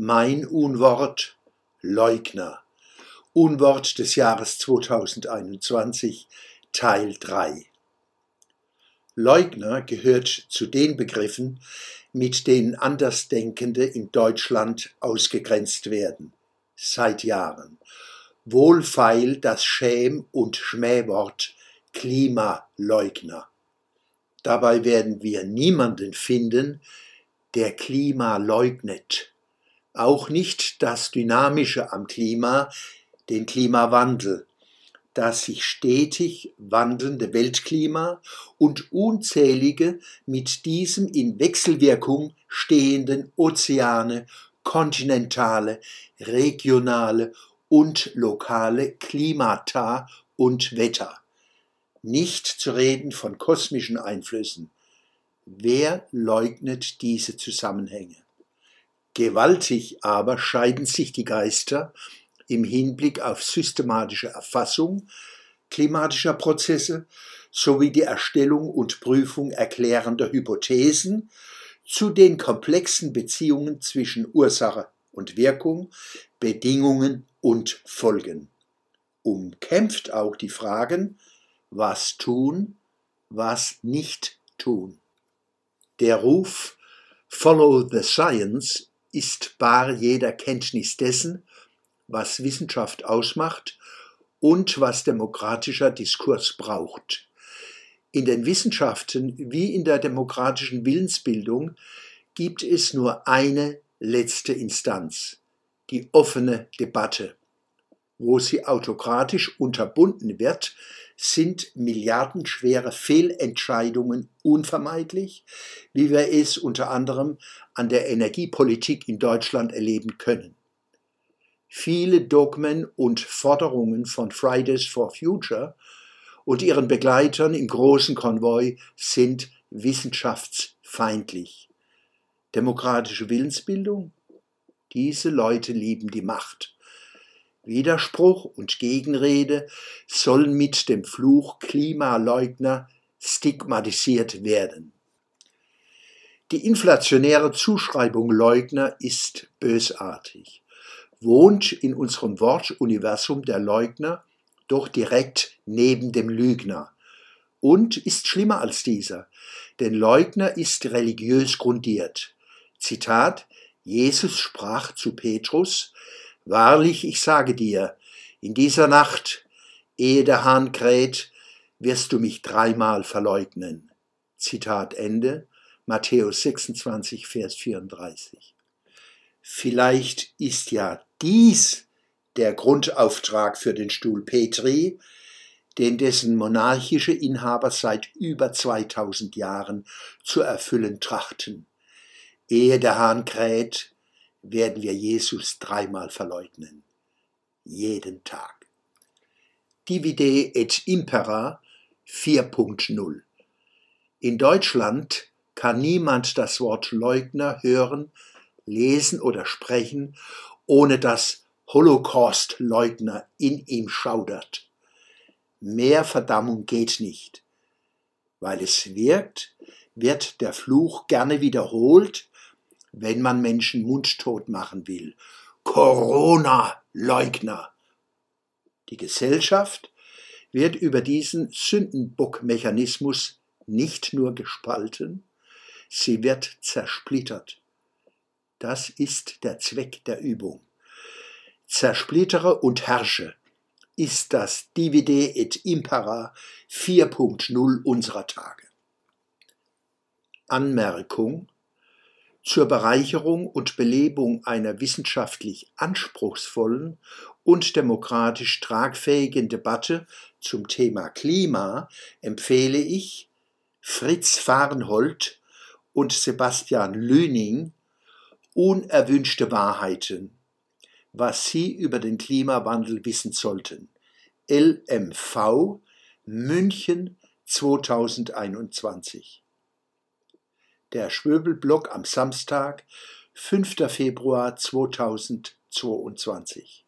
Mein Unwort Leugner. Unwort des Jahres 2021 Teil 3. Leugner gehört zu den Begriffen, mit denen Andersdenkende in Deutschland ausgegrenzt werden. Seit Jahren. Wohlfeil das Schäm- und Schmähwort Klimaleugner. Dabei werden wir niemanden finden, der Klima leugnet auch nicht das Dynamische am Klima, den Klimawandel, das sich stetig wandelnde Weltklima und unzählige mit diesem in Wechselwirkung stehenden Ozeane, kontinentale, regionale und lokale Klimata und Wetter. Nicht zu reden von kosmischen Einflüssen. Wer leugnet diese Zusammenhänge? Gewaltig aber scheiden sich die Geister im Hinblick auf systematische Erfassung klimatischer Prozesse sowie die Erstellung und Prüfung erklärender Hypothesen zu den komplexen Beziehungen zwischen Ursache und Wirkung, Bedingungen und Folgen. Umkämpft auch die Fragen, was tun, was nicht tun. Der Ruf Follow the Science ist bar jeder Kenntnis dessen, was Wissenschaft ausmacht und was demokratischer Diskurs braucht. In den Wissenschaften wie in der demokratischen Willensbildung gibt es nur eine letzte Instanz, die offene Debatte. Wo sie autokratisch unterbunden wird, sind milliardenschwere Fehlentscheidungen unvermeidlich, wie wir es unter anderem an der Energiepolitik in Deutschland erleben können. Viele Dogmen und Forderungen von Fridays for Future und ihren Begleitern im großen Konvoi sind wissenschaftsfeindlich. Demokratische Willensbildung? Diese Leute lieben die Macht. Widerspruch und Gegenrede sollen mit dem Fluch Klimaleugner stigmatisiert werden. Die inflationäre Zuschreibung Leugner ist bösartig, wohnt in unserem Wortuniversum der Leugner doch direkt neben dem Lügner und ist schlimmer als dieser, denn Leugner ist religiös grundiert. Zitat Jesus sprach zu Petrus, Wahrlich, ich sage dir, in dieser Nacht, ehe der Hahn kräht, wirst du mich dreimal verleugnen. Zitat Ende, Matthäus 26, Vers 34. Vielleicht ist ja dies der Grundauftrag für den Stuhl Petri, den dessen monarchische Inhaber seit über 2000 Jahren zu erfüllen trachten. Ehe der Hahn kräht, werden wir Jesus dreimal verleugnen. Jeden Tag. Divide et Impera 4.0. In Deutschland kann niemand das Wort Leugner hören, lesen oder sprechen, ohne dass Holocaust-Leugner in ihm schaudert. Mehr Verdammung geht nicht. Weil es wirkt, wird der Fluch gerne wiederholt wenn man Menschen mundtot machen will. Corona-Leugner. Die Gesellschaft wird über diesen Sündenbock-Mechanismus nicht nur gespalten, sie wird zersplittert. Das ist der Zweck der Übung. Zersplittere und herrsche ist das Divide et Impera 4.0 unserer Tage. Anmerkung zur Bereicherung und Belebung einer wissenschaftlich anspruchsvollen und demokratisch tragfähigen Debatte zum Thema Klima empfehle ich Fritz Fahrenhold und Sebastian Lüning Unerwünschte Wahrheiten, was Sie über den Klimawandel wissen sollten. LMV München 2021 der Schwöbelblock am Samstag, 5. Februar 2022